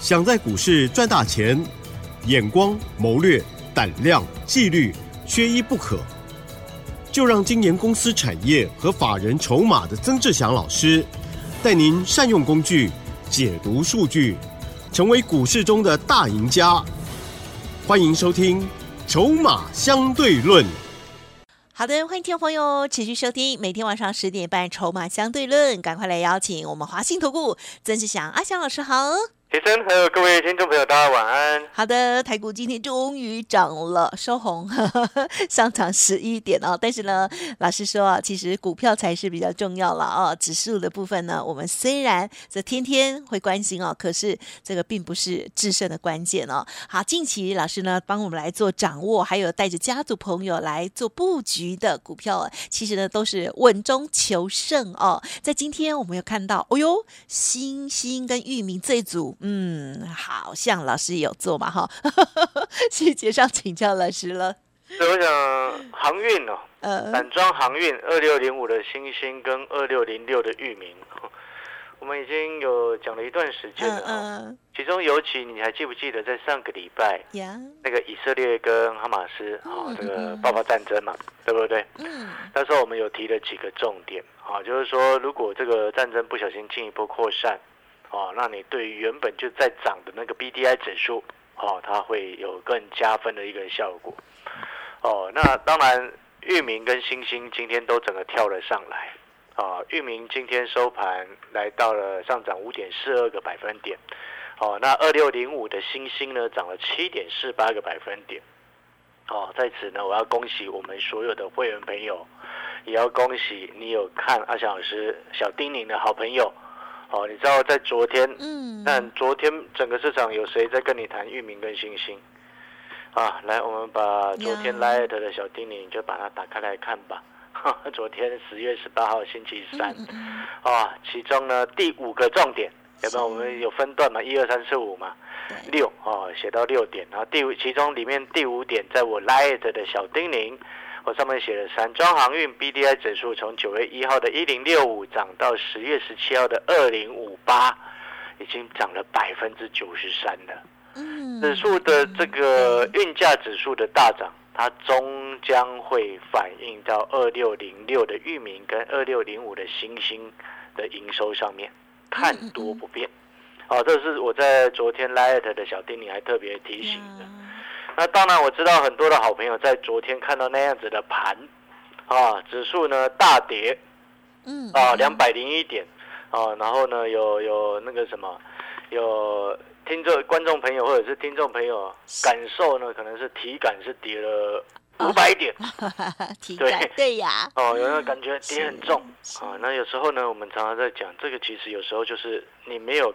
想在股市赚大钱，眼光、谋略、胆量、纪律，缺一不可。就让今年公司产业和法人筹码的曾志祥老师，带您善用工具，解读数据，成为股市中的大赢家。欢迎收听《筹码相对论》。好的，欢迎听众朋友持续收听每天晚上十点半《筹码相对论》，赶快来邀请我们华信投顾曾志祥阿祥老师好。提升，还有各位听众朋友，大家晚安。好的，台股今天终于涨了，收红，上涨十一点哦。但是呢，老师说啊，其实股票才是比较重要了哦。指数的部分呢，我们虽然这天天会关心哦，可是这个并不是制胜的关键哦。好，近期老师呢帮我们来做掌握，还有带着家族朋友来做布局的股票，其实呢都是稳中求胜哦。在今天我们有看到，哦呦，星星跟域名这一组。嗯，好像老师有做嘛哈，细节上请教老师了。所以我想航运哦，呃，散装航运二六零五的星星跟二六零六的域名，我们已经有讲了一段时间了。嗯，其中尤其你还记不记得在上个礼拜，那个以色列跟哈马斯啊这个爆发战争嘛，对不对？嗯，那时候我们有提了几个重点啊，就是说如果这个战争不小心进一步扩散。哦，那你对于原本就在涨的那个 B D I 指数，哦，它会有更加分的一个效果。哦，那当然，域名跟星星今天都整个跳了上来。啊，域名今天收盘来到了上涨五点四二个百分点。哦，那二六零五的星星呢，涨了七点四八个百分点。哦，在此呢，我要恭喜我们所有的会员朋友，也要恭喜你有看阿翔老师小丁宁的好朋友。哦，你知道在昨天，嗯，但昨天整个市场有谁在跟你谈域名跟星星？啊，来，我们把昨天 Light 的小叮咛就把它打开来看吧。昨天十月十八号星期三，啊，其中呢第五个重点，有没有？我们有分段嘛？一二三四五嘛？六哦，写到六点，然后第五其中里面第五点，在我 Light 的小叮咛。我上面写了散装航运 B D I 指数从九月一号的一零六五涨到十月十七号的二零五八，已经涨了百分之九十三了。嗯，指数的这个运价指数的大涨，它终将会反映到二六零六的域名跟二六零五的星星的营收上面，看多不变。哦，这是我在昨天 Light 的小丁你还特别提醒的。那当然，我知道很多的好朋友在昨天看到那样子的盘，啊，指数呢大跌，嗯，啊，两百零一点，啊，然后呢有有那个什么，有听众观众朋友或者是听众朋友感受呢，可能是体感是跌了五百点，对。对呀，哦，有没有感觉跌很重。啊？那有时候呢，我们常常在讲这个，其实有时候就是你没有。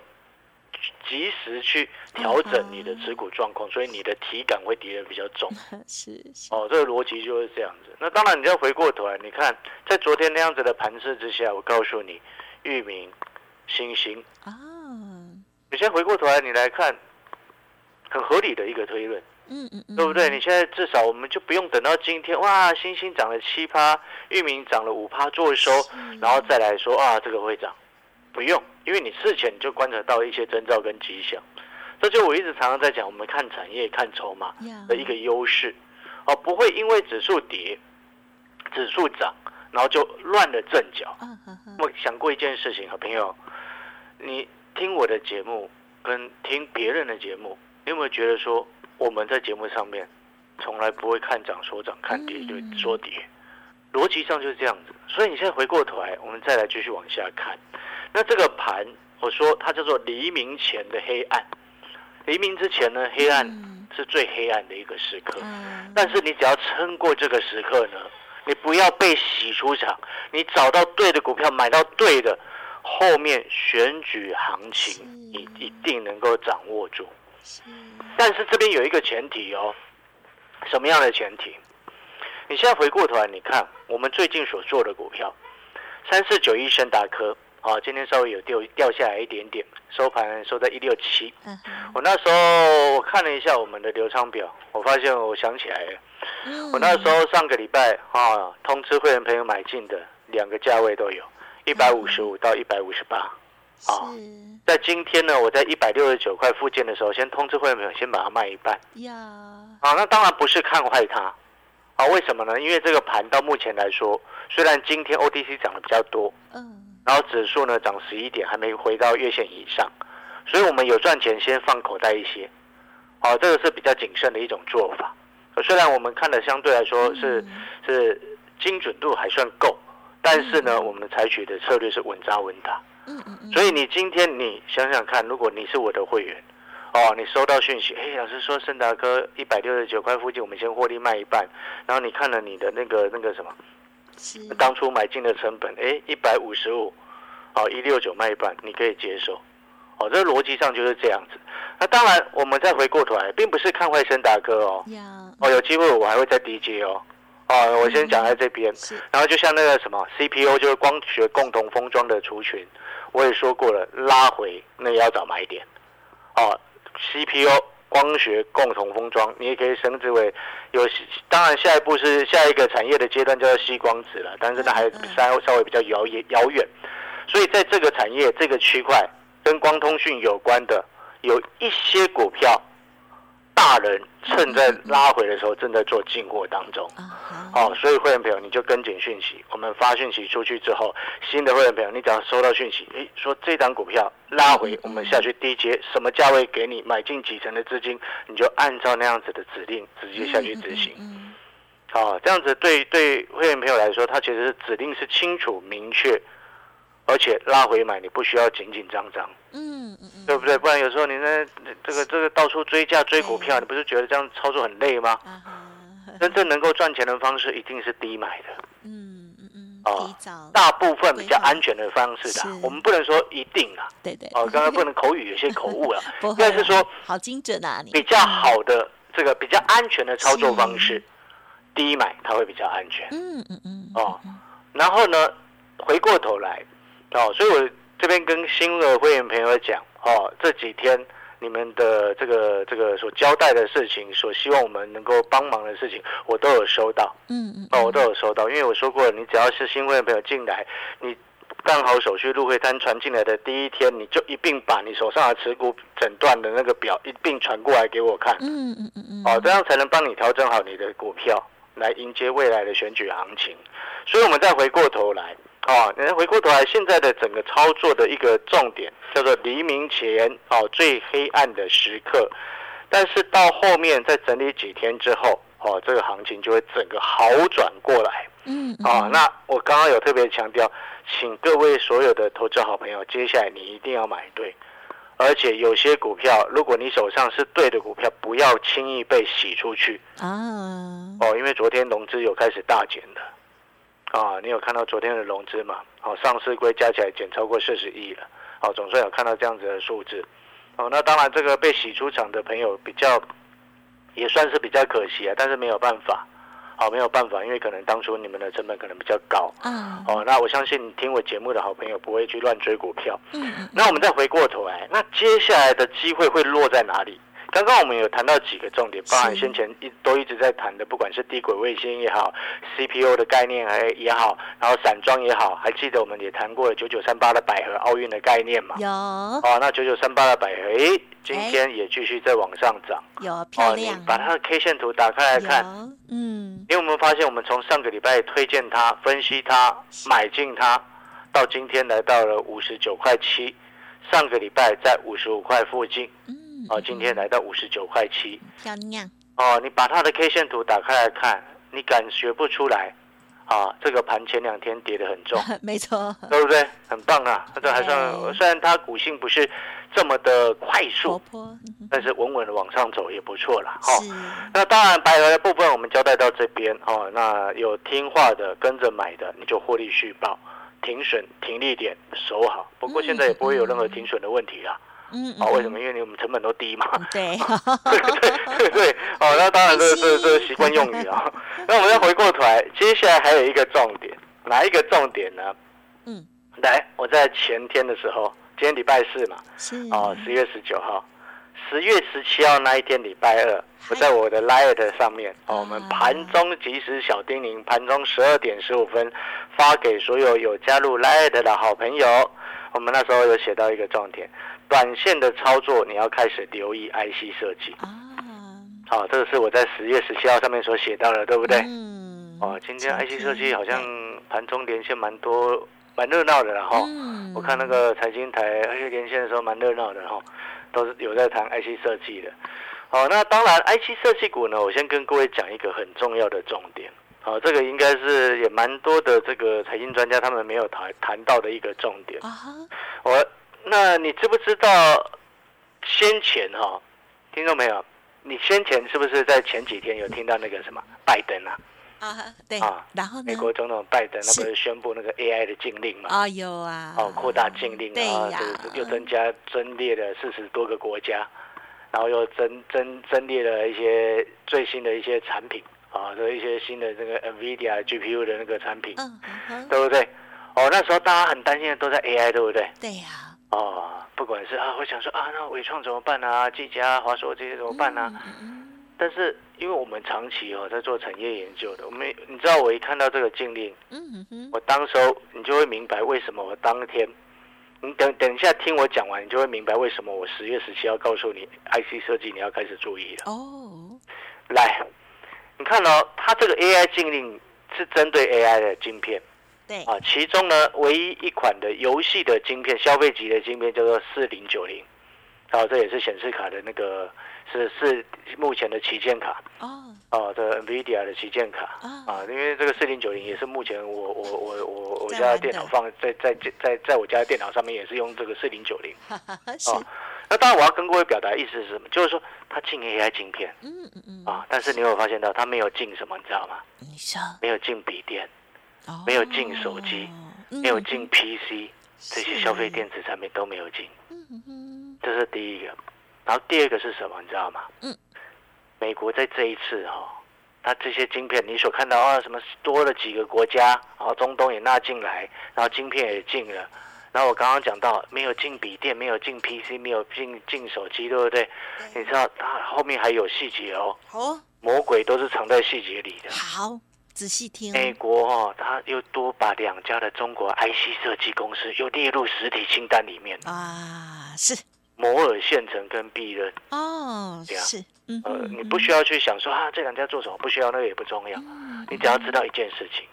及时去调整你的持股状况，所以你的体感会跌得比较重。是哦，这个逻辑就是这样子。那当然，你要回过头来，你看在昨天那样子的盘势之下，我告诉你，域名、星星啊，你先回过头来，你来看，很合理的一个推论，嗯嗯嗯，对不对？你现在至少我们就不用等到今天，哇，星星涨了七趴，域名涨了五趴做收，然后再来说啊，这个会涨。不用，因为你事前就观察到一些征兆跟迹象，这就我一直常常在讲，我们看产业、看筹码的一个优势，哦，不会因为指数跌、指数涨，然后就乱了阵脚。我想过一件事情，好朋友，你听我的节目跟听别人的节目，你有没有觉得说我们在节目上面从来不会看涨说涨，看跌就说跌，逻辑上就是这样子。所以你现在回过头来，我们再来继续往下看。那这个盘，我说它叫做黎明前的黑暗。黎明之前呢，黑暗是最黑暗的一个时刻。但是你只要撑过这个时刻呢，你不要被洗出场，你找到对的股票，买到对的，后面选举行情你一定能够掌握住。但是这边有一个前提哦，什么样的前提？你现在回过头来，你看我们最近所做的股票，三四九一升达科。好，今天稍微有掉掉下来一点点，收盘收在一六七。我那时候我看了一下我们的流仓表，我发现我想起来了，我那时候上个礼拜啊，通知会员朋友买进的两个价位都有，一百五十五到一百五十八。啊，在今天呢，我在一百六十九块附近的时候，先通知会员朋友先把它卖一半。呀，啊，那当然不是看坏它，啊，为什么呢？因为这个盘到目前来说，虽然今天 OTC 涨得比较多，嗯，然后指数呢涨十一点，还没回到月线以上，所以我们有赚钱先放口袋一些，好，这个是比较谨慎的一种做法。虽然我们看的相对来说是是精准度还算够，但是呢，我们采取的策略是稳扎稳打。嗯嗯所以你今天你想想看，如果你是我的会员，哦，你收到讯息，哎，老师说盛达科一百六十九块附近，我们先获利卖一半，然后你看了你的那个那个什么，当初买进的成本，哎，一百五十五，好，一六九卖一半，你可以接受，哦，这逻辑上就是这样子。那当然，我们再回过头来，并不是看坏森达科哦，哦，有机会我还会再低接哦。哦，我先讲在这边，然后就像那个什么 CPU，就是光学共同封装的族群，我也说过了，拉回那也要找买点。哦，CPU 光学共同封装，你也可以称之为有，当然下一步是下一个产业的阶段叫做吸光子了，但是那还稍稍微比较遥远遥远。所以在这个产业这个区块跟光通讯有关的，有一些股票。大人趁在拉回的时候正在做进货当中，哦，所以会员朋友你就跟紧讯息，我们发讯息出去之后，新的会员朋友你只要收到讯息，诶，说这张股票拉回，我们下去低接，什么价位给你买进几成的资金，你就按照那样子的指令直接下去执行，好，这样子对对会员朋友来说，他其实是指令是清楚明确。而且拉回买，你不需要紧紧张张，嗯嗯嗯，对不对？不然有时候你那这个这个到处追价追股票，你不是觉得这样操作很累吗？真正能够赚钱的方式一定是低买的，嗯嗯嗯，哦，大部分比较安全的方式的，我们不能说一定啊，对对，哦，刚刚不能口语有些口误了，应该是说好精准啊，你。比较好的这个比较安全的操作方式，低买它会比较安全，嗯嗯嗯，哦，然后呢，回过头来。哦，所以我这边跟新的会员朋友讲，哦，这几天你们的这个这个所交代的事情，所希望我们能够帮忙的事情，我都有收到。嗯嗯，哦，我都有收到，因为我说过了，你只要是新会员朋友进来，你办好手续入会单传进来的第一天，你就一并把你手上的持股诊断的那个表一并传过来给我看。嗯嗯嗯嗯，哦，这样才能帮你调整好你的股票，来迎接未来的选举行情。所以，我们再回过头来。哦，你回过头来，现在的整个操作的一个重点叫做黎明前哦最黑暗的时刻，但是到后面再整理几天之后，哦这个行情就会整个好转过来。嗯，啊，那我刚刚有特别强调，请各位所有的投资好朋友，接下来你一定要买对，而且有些股票，如果你手上是对的股票，不要轻易被洗出去啊。哦，因为昨天融资有开始大减的。啊，你有看到昨天的融资嘛？好，上市规加起来减超过四十亿了。好，总算有看到这样子的数字。哦，那当然这个被洗出场的朋友比较，也算是比较可惜啊。但是没有办法，好，没有办法，因为可能当初你们的成本可能比较高。嗯。哦，那我相信听我节目的好朋友不会去乱追股票。嗯。那我们再回过头来，那接下来的机会会落在哪里？刚刚我们有谈到几个重点，包含先前一都一直在谈的，不管是低轨卫星也好，CPU 的概念还也好，然后散装也好，还记得我们也谈过了九九三八的百合奥运的概念嘛？有。哦，那九九三八的百合，哎，今天也继续在往上涨。有漂亮。把它的 K 线图打开来看，嗯，因为我们发现，我们从上个礼拜推荐它、分析它、买进它，到今天来到了五十九块七，上个礼拜在五十五块附近。哦，今天来到五十九块七，漂亮。哦，你把它的 K 线图打开来看，你感觉不出来啊？这个盘前两天跌得很重，没错，对不对？很棒啊，这还算，虽然它股性不是这么的快速，但是稳稳的往上走也不错了。哈，那当然，白鹅的部分我们交代到这边哦。那有听话的跟着买的，你就获利续报，停损停利点守好。不过现在也不会有任何停损的问题了。嗯，哦，为什么？因为你我们成本都低嘛。对，对对对，哦，那当然这这这习惯用语啊。那我们再回过头来，接下来还有一个重点，哪一个重点呢？嗯，来，我在前天的时候，今天礼拜四嘛，是哦，十月十九号，十月十七号那一天礼拜二，我在我的 Light 上面，哦，我们盘中即时小叮咛，盘中十二点十五分发给所有有加入 Light 的好朋友。我们那时候有写到一个重点，短线的操作你要开始留意 IC 设计啊。好，这个是我在十月十七号上面所写到的，对不对？嗯。哦，今天 IC 设计好像盘中连线蛮多，蛮热闹的，然后我看那个财经台，而且连线的时候蛮热闹的，哈，都是有在谈 IC 设计的。好，那当然 IC 设计股呢，我先跟各位讲一个很重要的重点。好，这个应该是也蛮多的这个财经专家他们没有谈谈到的一个重点。啊我那你知不知道先前哈，听到没有？你先前是不是在前几天有听到那个什么拜登啊？啊，对啊，然后美国总统拜登那不是宣布那个 AI 的禁令嘛？啊，有啊。哦，扩大禁令啊，就是又增加增列了四十多个国家，然后又增增增列了一些最新的一些产品。啊，就一些新的这个 NVIDIA GPU 的那个产品，嗯，对不对？哦，那时候大家很担心的都在 AI，对不对？对呀。哦，不管是啊，我想说啊，那伟创怎么办啊？技嘉、华硕这些怎么办呢？但是因为我们长期哦在做产业研究的，我们你知道，我一看到这个禁令，我当时候你就会明白为什么我当天，你等等一下听我讲完，你就会明白为什么我十月十七要告诉你 IC 设计你要开始注意了。哦，来。你看哦，它这个 AI 禁令是针对 AI 的晶片，对。啊，其中呢，唯一一款的游戏的晶片，消费级的晶片叫做四零九零，啊，这也是显示卡的那个是是目前的旗舰卡。哦，哦，这 NVIDIA 的旗舰卡。啊，因为这个四零九零也是目前我我我我我家的电脑放在在在在我家的电脑上面也是用这个四零九零，哦。那当然，我要跟各位表达意思是什么？就是说，它进 AI 晶片，嗯嗯嗯，啊，但是你有发现到它没有进什么？你知道吗？你说。没有进笔电，没有进手机，没有进 PC，这些消费电子产品都没有进。这是第一个。然后第二个是什么？你知道吗？嗯，美国在这一次哈，它这些晶片，你所看到啊，什么多了几个国家，然后中东也纳进来，然后晶片也进了。然后我刚刚讲到，没有进笔电，没有进 PC，没有进进手机，对不对？你知道它后面还有细节哦。哦。魔鬼都是藏在细节里的。好，仔细听。美国哦，他又多把两家的中国 IC 设计公司又列入实体清单里面。啊，是。摩尔县城跟必润。哦，是。呃，你不需要去想说啊，这两家做什么，不需要，那个也不重要。你只要知道一件事情。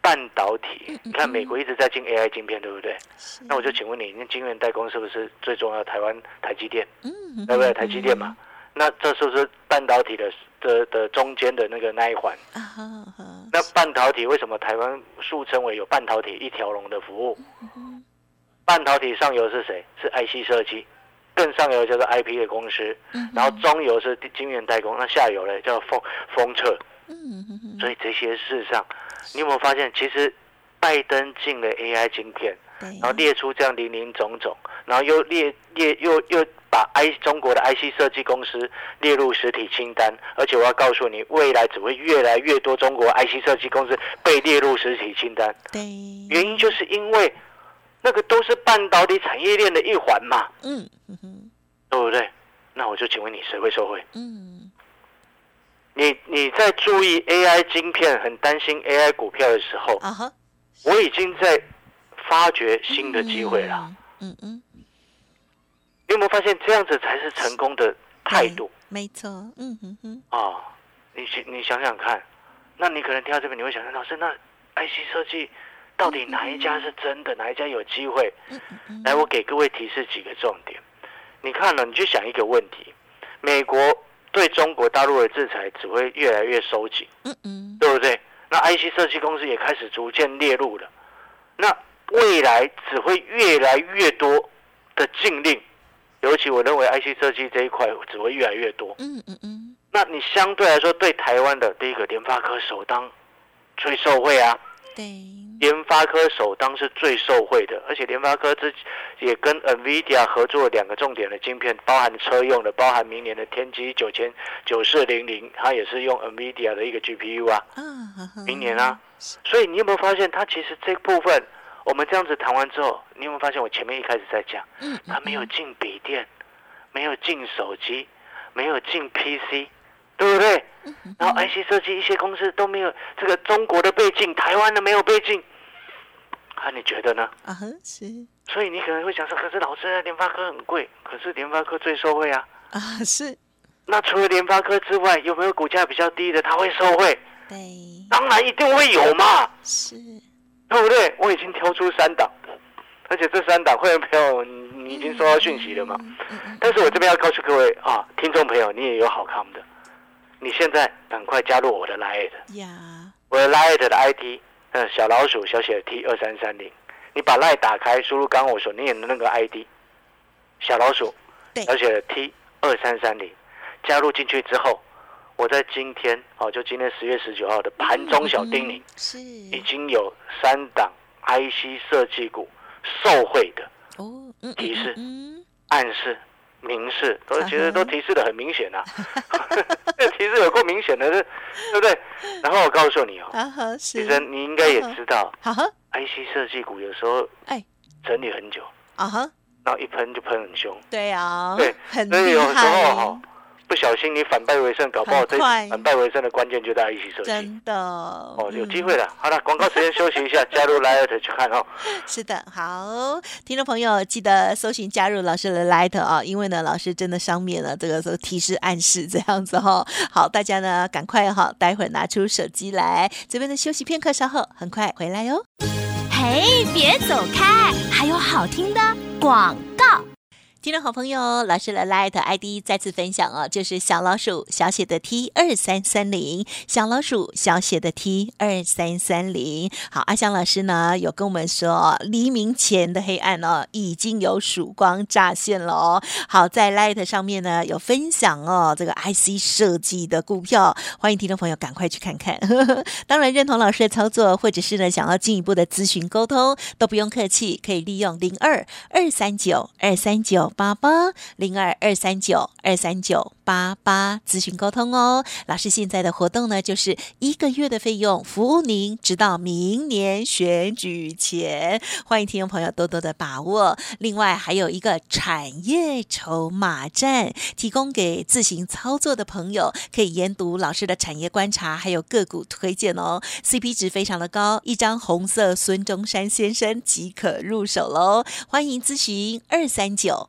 半导体，你看美国一直在进 AI 晶片，对不对？那我就请问你，那晶圆代工是不是最重要？台湾台积电，对不对？台积电嘛，那这是不是半导体的的的中间的那个那一环？那半导体为什么台湾素称为有半导体一条龙的服务？半导体上游是谁？是 IC 设计，更上游叫做 IP 的公司，然后中游是晶圆代工，那下游呢叫封封测。所以这些事实上。你有没有发现，其实拜登进了 AI 晶片，然后列出这样零零总总，然后又列列又又把 I 中国的 IC 设计公司列入实体清单，而且我要告诉你，未来只会越来越多中国 IC 设计公司被列入实体清单。对，原因就是因为那个都是半导体产业链的一环嘛。嗯嗯对不对？那我就请问你，谁会受惠？嗯。你你在注意 AI 晶片，很担心 AI 股票的时候，我已经在发掘新的机会了。嗯嗯，你有没有发现这样子才是成功的态度？没错，嗯哼哼。啊，你你想想看，那你可能听到这边，你会想，老师，那 IC 设计到底哪一家是真的，哪一家有机会？来，我给各位提示几个重点。你看了，你就想一个问题：美国。对中国大陆的制裁只会越来越收紧，嗯嗯，对不对？那 IC 设计公司也开始逐渐列入了，那未来只会越来越多的禁令，尤其我认为 IC 设计这一块只会越来越多，嗯嗯嗯。那你相对来说对台湾的第一个联发科首当最受惠啊。对联发科首当是最受惠的，而且联发科之也跟 NVIDIA 合作两个重点的晶片，包含车用的，包含明年的天玑九千九四零零，它也是用 NVIDIA 的一个 GPU 啊。嗯明年啊，所以你有没有发现，它其实这部分我们这样子谈完之后，你有没有发现我前面一开始在讲，他没有进笔电，没有进手机，没有进 PC。对不对？然后 IC 设计一些公司都没有这个中国的背景，台湾的没有背景，啊，你觉得呢？啊哼，是。所以你可能会想说，可是老师，联发科很贵，可是联发科最受惠啊。啊，是。那除了联发科之外，有没有股价比较低的，它会受惠？对。当然一定会有嘛。是。对不对？我已经挑出三档，而且这三档会员朋友，你已经收到讯息了嘛？但是我这边要告诉各位啊，听众朋友，你也有好看的，你现在赶快加入我的 Lite，我的 Lite 的 ID，嗯，小老鼠小写 T 二三三零，你把 Lite 打开，输入刚我所念的那个 ID，小老鼠小写 T 二三三零，加入进去之后。我在今天哦，就今天十月十九号的盘中小叮咛，是。已经有三档 IC 设计股受惠的哦，提示、暗示、明示，都其实都提示的很明显呐，这 提示有够明显的，对不对？然后我告诉你哦，其实你应该也知道，IC 设计股有时候哎。整理很久啊哈，然后一喷就喷很凶，对啊，对，所以有时候哈。不小心你反败为胜，搞不好这反败为胜的关键就在一起设计。真的哦，有机会了。好了，广告时间休息一下，加入 Light 去看哦。是的，好，听众朋友记得搜寻加入老师的 Light 啊，因为呢，老师真的上面呢这个说提示暗示这样子哈。好，大家呢赶快哈，待会拿出手机来，这边的休息片刻，稍后很快回来哟。嘿，别走开，还有好听的广告。听众好朋友，老师的 Light ID 再次分享哦，就是小老鼠小写的 T 二三三零，小老鼠小写的 T 二三三零。好，阿香老师呢有跟我们说，黎明前的黑暗哦，已经有曙光乍现了哦。好，在 Light 上面呢有分享哦，这个 IC 设计的股票，欢迎听众朋友赶快去看看。当然认同老师的操作，或者是呢想要进一步的咨询沟通，都不用客气，可以利用零二二三九二三九。八八零二二三九二三九八八咨询沟通哦，老师现在的活动呢，就是一个月的费用，服务您直到明年选举前，欢迎听众朋友多多的把握。另外还有一个产业筹码站，提供给自行操作的朋友，可以研读老师的产业观察，还有个股推荐哦，CP 值非常的高，一张红色孙中山先生即可入手喽，欢迎咨询二三九。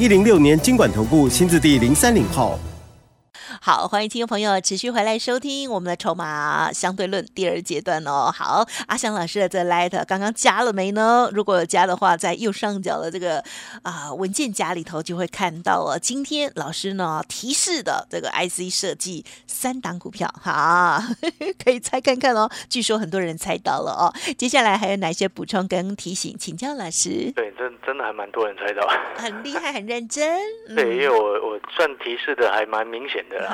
一零六年经管投顾新字第零三零号。好，欢迎听众朋友持续回来收听我们的筹码相对论第二阶段哦。好，阿翔老师的这 Light 刚刚加了没呢？如果有加的话，在右上角的这个啊文件夹里头就会看到哦。今天老师呢提示的这个 IC 设计三档股票，哈，可以猜看看哦。据说很多人猜到了哦。接下来还有哪些补充跟提醒？请教老师。对，真真的还蛮多人猜到，很厉害，很认真。对，因为我我算提示的还蛮明显的。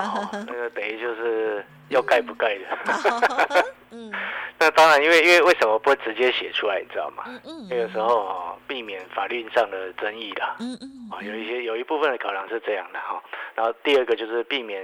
那个等于就是要盖不盖的，嗯，那当然，因为因为为什么不直接写出来，你知道吗？嗯嗯，那个时候避免法律上的争议的，嗯嗯，啊，有一些有一部分的考量是这样的哈。然后第二个就是避免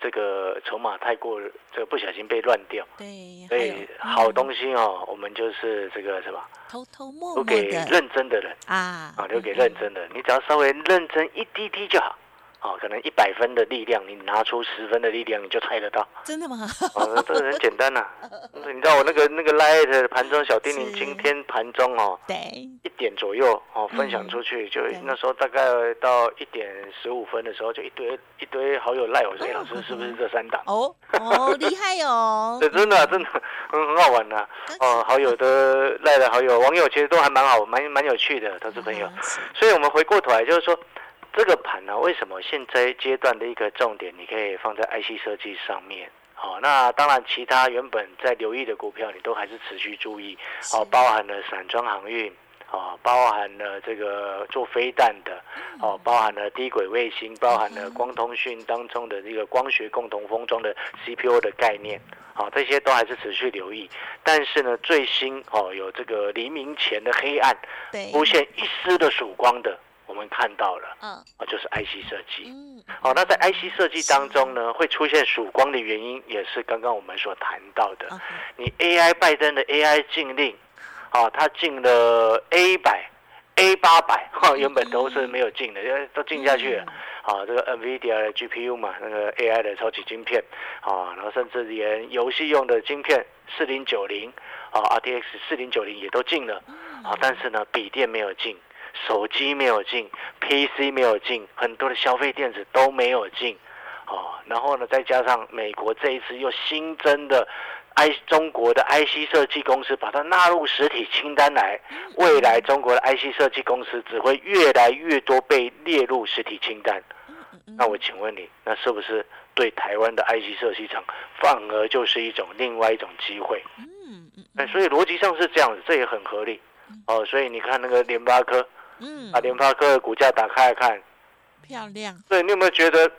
这个筹码太过这个不小心被乱掉，对，所以好东西哦，我们就是这个什么？偷偷摸摸留给认真的人。啊，啊，留给认真的，你只要稍微认真一滴滴就好。哦，可能一百分的力量，你拿出十分的力量，你就猜得到。真的吗？哦，这个很简单呐。你知道我那个那个 light 盘中小叮咛，今天盘中哦，对，一点左右哦，分享出去，就那时候大概到一点十五分的时候，就一堆一堆好友赖我说，老师 是不是这三档？哦哦，厉害哦！对，真的真的很很好玩呐。哦，好友的赖的好友网友其实都还蛮好，蛮蛮有趣的，投资朋友。所以我们回过头来就是说。这个盘呢，为什么现在阶段的一个重点，你可以放在 IC 设计上面？好，那当然，其他原本在留意的股票，你都还是持续注意。哦，包含了散装航运，啊，包含了这个做飞弹的，哦，包含了低轨卫星，包含了光通讯当中的这个光学共同封装的 CPU 的概念，啊，这些都还是持续留意。但是呢，最新哦，有这个黎明前的黑暗，出现一丝的曙光的，我们看到了，嗯，啊，就是 IC 设计，嗯，好，那在 IC 设计当中呢，会出现曙光的原因，也是刚刚我们所谈到的，你 AI 拜登的 AI 禁令。啊，他禁了 A 百、A 八百，哈，原本都是没有禁的，因为都禁下去了。啊，这个 NVIDIA 的 GPU 嘛，那个 AI 的超级晶片，啊，然后甚至连游戏用的晶片四零九零，啊，RTX 四零九零也都进了。啊，但是呢，笔电没有进，手机没有进，PC 没有进，很多的消费电子都没有进。哦，然后呢，再加上美国这一次又新增的。I 中国的 IC 设计公司把它纳入实体清单来，未来中国的 IC 设计公司只会越来越多被列入实体清单。那我请问你，那是不是对台湾的 IC 设计厂反而就是一种另外一种机会？嗯嗯。所以逻辑上是这样子，这也很合理。哦，所以你看那个联发科，嗯，把联发科的股价打开来看，漂亮。对你有没有觉得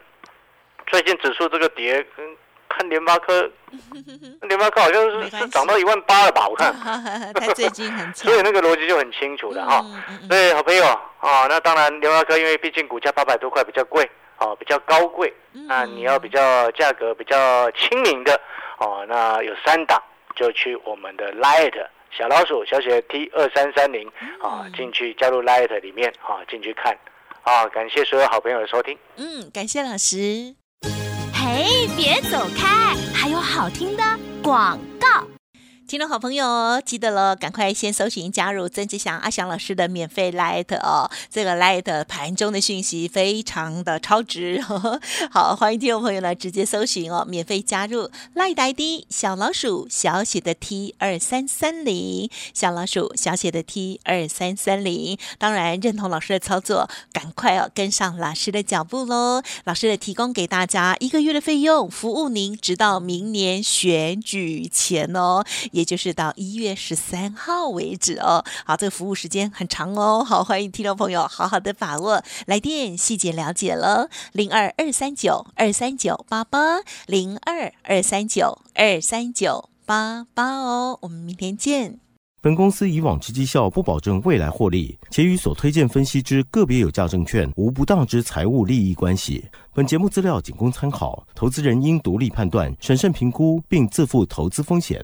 最近指数这个跌跟？看联发科，联发科好像是是涨到一万八了吧？我看，它最近很 所以那个逻辑就很清楚的哈。所以，好朋友啊，那当然联发科因为毕竟股价八百多块比较贵啊，比较高贵。那你要比较价格比较亲民的哦，那有三档，就去我们的 Light 小老鼠小写 T 二三三零啊，进去加入 Light 里面啊，进去看啊。感谢所有好朋友的收听。嗯，感谢老师。嘿，别走开，还有好听的广告。听众好朋友，记得了，赶快先搜寻加入曾志祥阿祥老师的免费 Light 哦。这个 Light 盘中的讯息非常的超值，好，欢迎听众朋友呢直接搜寻哦，免费加入 Light ID 小老鼠小写的 T 二三三零，小老鼠小写的 T 二三三零。当然认同老师的操作，赶快哦跟上老师的脚步喽。老师的提供给大家一个月的费用，服务您直到明年选举前哦。也就是到一月十三号为止哦，好，这个服务时间很长哦，好，欢迎听众朋友好好的把握来电细节了解了，零二二三九二三九八八零二二三九二三九八八哦，我们明天见。本公司以往之绩效不保证未来获利，且与所推荐分析之个别有价证券无不当之财务利益关系。本节目资料仅供参考，投资人应独立判断、审慎评估，并自负投资风险。